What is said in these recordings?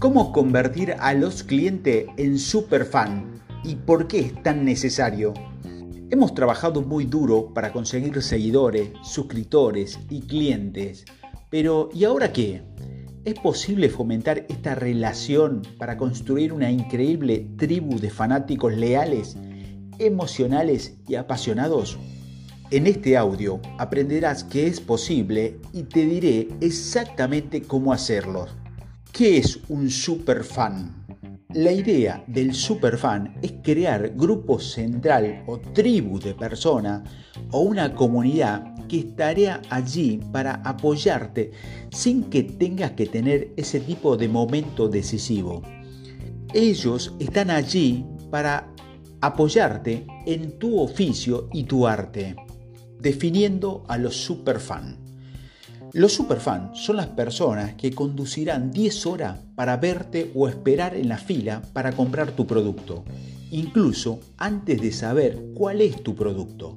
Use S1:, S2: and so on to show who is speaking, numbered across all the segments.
S1: ¿Cómo convertir a los clientes en superfan? ¿Y por qué es tan necesario? Hemos trabajado muy duro para conseguir seguidores, suscriptores y clientes. Pero ¿y ahora qué? ¿Es posible fomentar esta relación para construir una increíble tribu de fanáticos leales, emocionales y apasionados? En este audio aprenderás que es posible y te diré exactamente cómo hacerlo. ¿Qué es un superfan? La idea del superfan es crear grupo central o tribu de personas o una comunidad que estará allí para apoyarte sin que tengas que tener ese tipo de momento decisivo. Ellos están allí para apoyarte en tu oficio y tu arte definiendo a los superfans. Los superfans son las personas que conducirán 10 horas para verte o esperar en la fila para comprar tu producto, incluso antes de saber cuál es tu producto.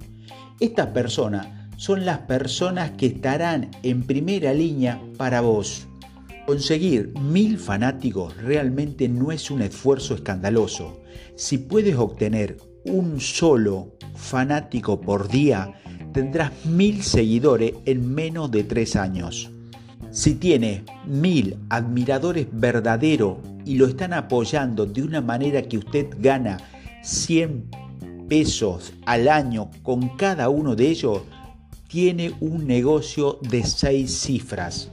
S1: Estas personas son las personas que estarán en primera línea para vos. Conseguir mil fanáticos realmente no es un esfuerzo escandaloso. Si puedes obtener un solo fanático por día, tendrás mil seguidores en menos de tres años. Si tiene mil admiradores verdaderos y lo están apoyando de una manera que usted gana 100 pesos al año con cada uno de ellos, tiene un negocio de seis cifras.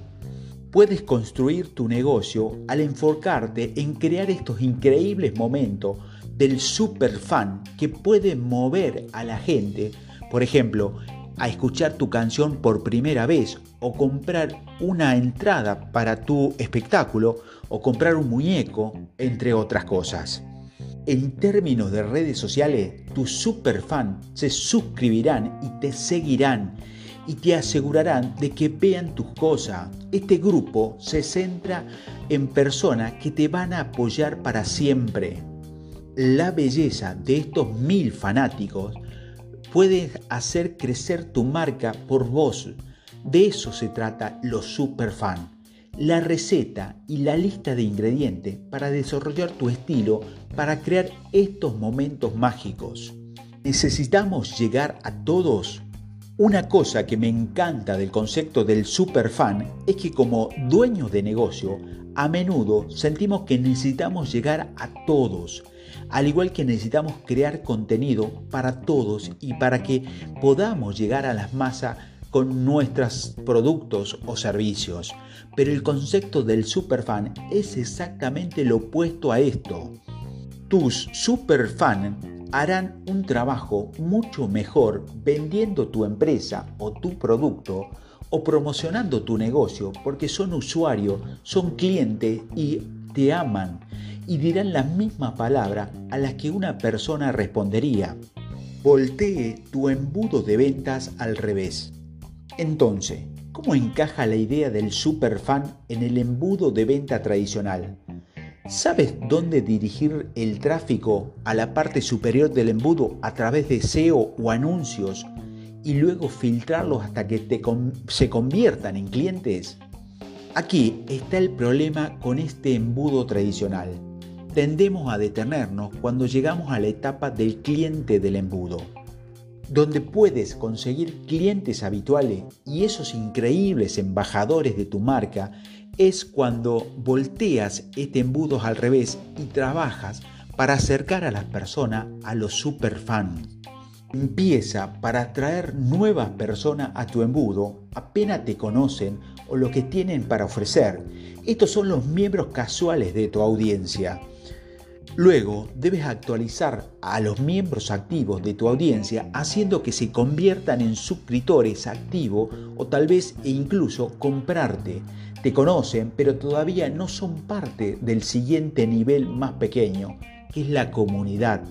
S1: Puedes construir tu negocio al enfocarte en crear estos increíbles momentos del super fan que puede mover a la gente por ejemplo, a escuchar tu canción por primera vez o comprar una entrada para tu espectáculo o comprar un muñeco, entre otras cosas. En términos de redes sociales, tus superfans se suscribirán y te seguirán y te asegurarán de que vean tus cosas. Este grupo se centra en personas que te van a apoyar para siempre. La belleza de estos mil fanáticos puedes hacer crecer tu marca por vos. De eso se trata los superfan. La receta y la lista de ingredientes para desarrollar tu estilo para crear estos momentos mágicos. Necesitamos llegar a todos. Una cosa que me encanta del concepto del superfan es que como dueños de negocio, a menudo sentimos que necesitamos llegar a todos al igual que necesitamos crear contenido para todos y para que podamos llegar a las masas con nuestros productos o servicios. Pero el concepto del superfan es exactamente lo opuesto a esto. Tus superfans harán un trabajo mucho mejor vendiendo tu empresa o tu producto o promocionando tu negocio porque son usuarios, son clientes y te aman y dirán la misma palabra a las que una persona respondería. Voltee tu embudo de ventas al revés. Entonces, ¿cómo encaja la idea del superfan en el embudo de venta tradicional? ¿Sabes dónde dirigir el tráfico a la parte superior del embudo a través de SEO o anuncios y luego filtrarlos hasta que se conviertan en clientes? Aquí está el problema con este embudo tradicional tendemos a detenernos cuando llegamos a la etapa del cliente del embudo, donde puedes conseguir clientes habituales y esos increíbles embajadores de tu marca es cuando volteas este embudo al revés y trabajas para acercar a las personas a los superfans. Empieza para atraer nuevas personas a tu embudo, apenas te conocen o lo que tienen para ofrecer. Estos son los miembros casuales de tu audiencia. Luego debes actualizar a los miembros activos de tu audiencia haciendo que se conviertan en suscriptores activos o tal vez e incluso comprarte. Te conocen pero todavía no son parte del siguiente nivel más pequeño, que es la comunidad.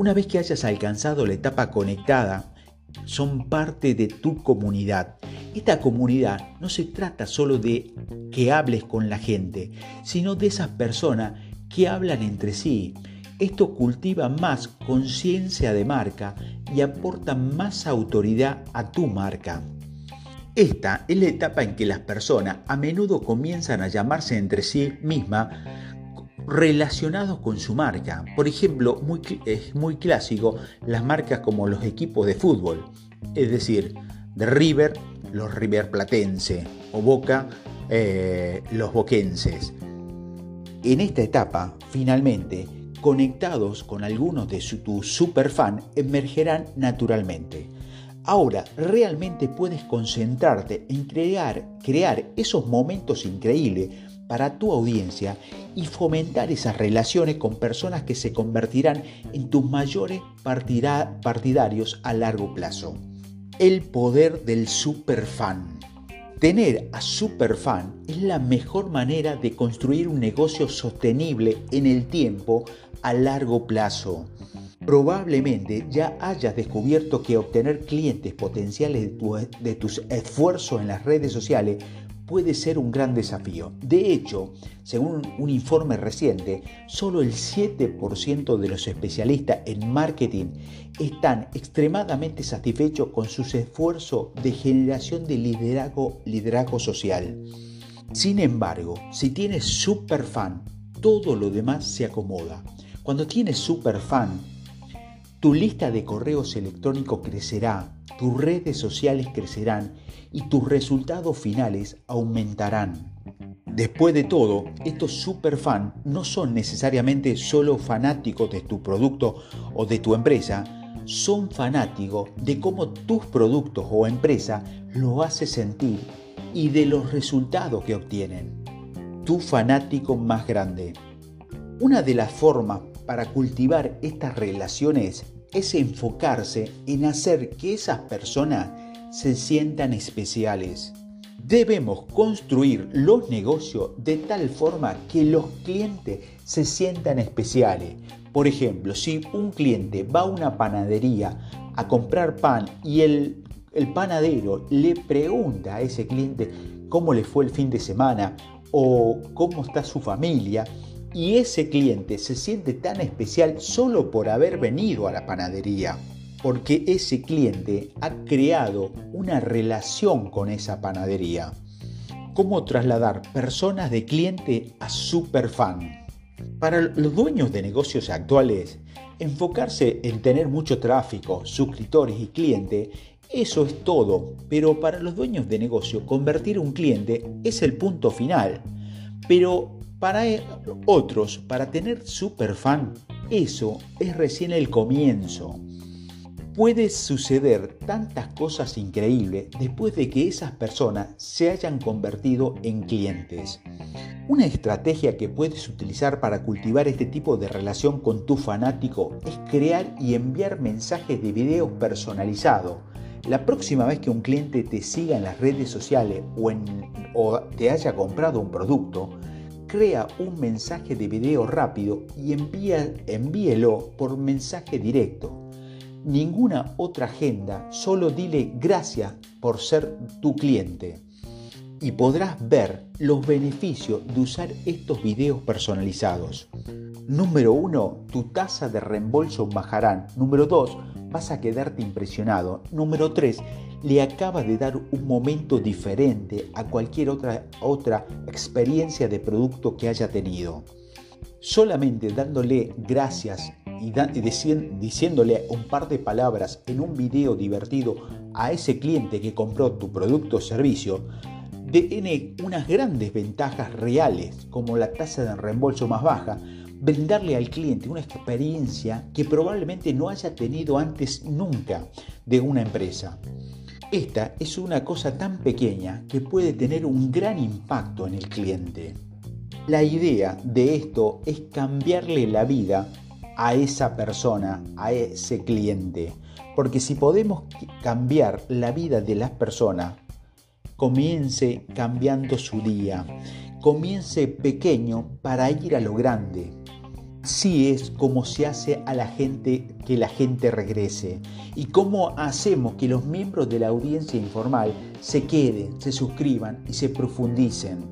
S1: Una vez que hayas alcanzado la etapa conectada, son parte de tu comunidad. Esta comunidad no se trata solo de que hables con la gente, sino de esas personas que hablan entre sí. Esto cultiva más conciencia de marca y aporta más autoridad a tu marca. Esta es la etapa en que las personas a menudo comienzan a llamarse entre sí mismas relacionados con su marca. Por ejemplo, muy, es muy clásico las marcas como los equipos de fútbol, es decir, de River, los River Platense o Boca, eh, los boquenses. En esta etapa, finalmente, conectados con algunos de su, tus superfan emergerán naturalmente. Ahora realmente puedes concentrarte en crear, crear esos momentos increíbles para tu audiencia y fomentar esas relaciones con personas que se convertirán en tus mayores partidarios a largo plazo. El poder del superfan. Tener a superfan es la mejor manera de construir un negocio sostenible en el tiempo a largo plazo. Probablemente ya hayas descubierto que obtener clientes potenciales de, tus esfuerzos en las redes sociales puede ser un gran desafío. De hecho, según un informe reciente, solo el 7% de los especialistas en marketing están extremadamente satisfechos con sus esfuerzos de generación de liderazgo, social. Sin embargo, si tienes super fan, todo lo demás se acomoda. Cuando tienes super fan, tu lista de correos electrónicos crecerá, tus redes sociales crecerán y tus resultados finales aumentarán. Después de todo, estos superfans no son necesariamente solo fanáticos de tu producto o de tu empresa, son fanáticos de cómo tus productos o empresa lo hace sentir y de los resultados que obtienen. Tu fanático más grande. Una de las formas para cultivar estas relaciones es enfocarse en hacer que esas personas se sientan especiales. Debemos construir los negocios de tal forma que los clientes se sientan especiales. Por ejemplo, si un cliente va a una panadería a comprar pan y el, el panadero le pregunta a ese cliente cómo le fue el fin de semana o cómo está su familia, y ese cliente se siente tan especial solo por haber venido a la panadería, porque ese cliente ha creado una relación con esa panadería. ¿Cómo trasladar personas de cliente a superfan? Para los dueños de negocios actuales, enfocarse en tener mucho tráfico, suscriptores y clientes, eso es todo, pero para los dueños de negocio, convertir un cliente es el punto final. Pero para e, otros, para tener fan, eso es recién el comienzo. Puede suceder tantas cosas increíbles después de que esas personas se hayan convertido en clientes. Una estrategia que puedes utilizar para cultivar este tipo de relación con tu fanático es crear y enviar mensajes de video personalizados. La próxima vez que un cliente te siga en las redes sociales o, o te haya comprado un producto, crea un mensaje de video rápido y envíelo por mensaje directo. Ninguna otra agenda, solo dile gracias por ser tu cliente. Y podrás ver los beneficios de usar estos videos personalizados. Número 1. Tu tasa de reembolso bajarán. Número 2 vas a quedarte impresionado. Número 3, le acaba de dar un momento diferente a cualquier otra, otra experiencia de producto que haya tenido. Solamente dándole gracias y, diciéndole un par de palabras en un video divertido a ese cliente que compró tu producto o servicio, tiene unas grandes ventajas reales como la tasa de reembolso más baja, brindarle al cliente una experiencia que probablemente no haya tenido antes nunca de una empresa. Esta es una cosa tan pequeña que puede tener un gran impacto en el cliente. La idea de esto es cambiarle la vida a esa persona, a ese cliente. Porque si podemos cambiar la vida de las personas, comience cambiando su día. Comience pequeño para ir a lo grande. Sí es como se hace a la gente que la gente regrese y cómo hacemos que los miembros de la audiencia informal se queden, se suscriban y se profundicen.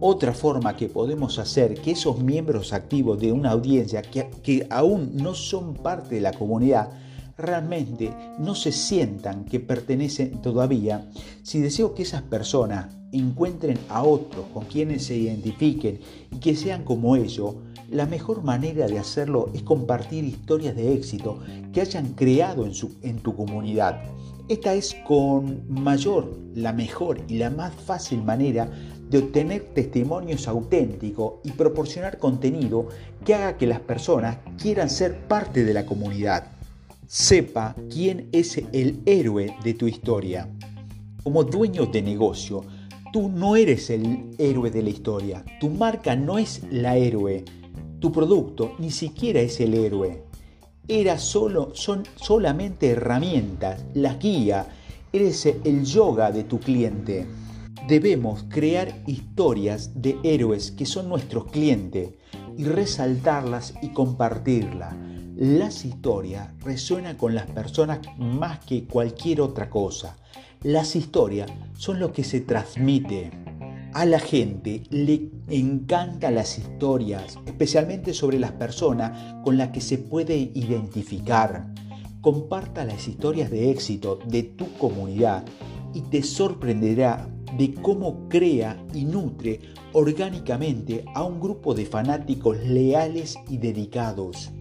S1: Otra forma que podemos hacer que esos miembros activos de una audiencia que, que aún no son parte de la comunidad realmente no se sientan que pertenecen todavía, si deseo que esas personas encuentren a otros con quienes se identifiquen y que sean como ellos, la mejor manera de hacerlo es compartir historias de éxito que hayan creado en, su, en tu comunidad. Esta es con mayor, la mejor y la más fácil manera de obtener testimonios auténticos y proporcionar contenido que haga que las personas quieran ser parte de la comunidad. Sepa quién es el héroe de tu historia. Como dueño de negocio, tú no eres el héroe de la historia. Tu marca no es la héroe. Tu producto ni siquiera es el héroe. Era solo, son solamente herramientas, la guía. Eres el yoga de tu cliente. Debemos crear historias de héroes que son nuestros clientes y resaltarlas y compartirlas. Las historias resuenan con las personas más que cualquier otra cosa. Las historias son lo que se transmite. A la gente le encantan las historias, especialmente sobre las personas con las que se puede identificar. Comparta las historias de éxito de tu comunidad y te sorprenderá de cómo crea y nutre orgánicamente a un grupo de fanáticos leales y dedicados.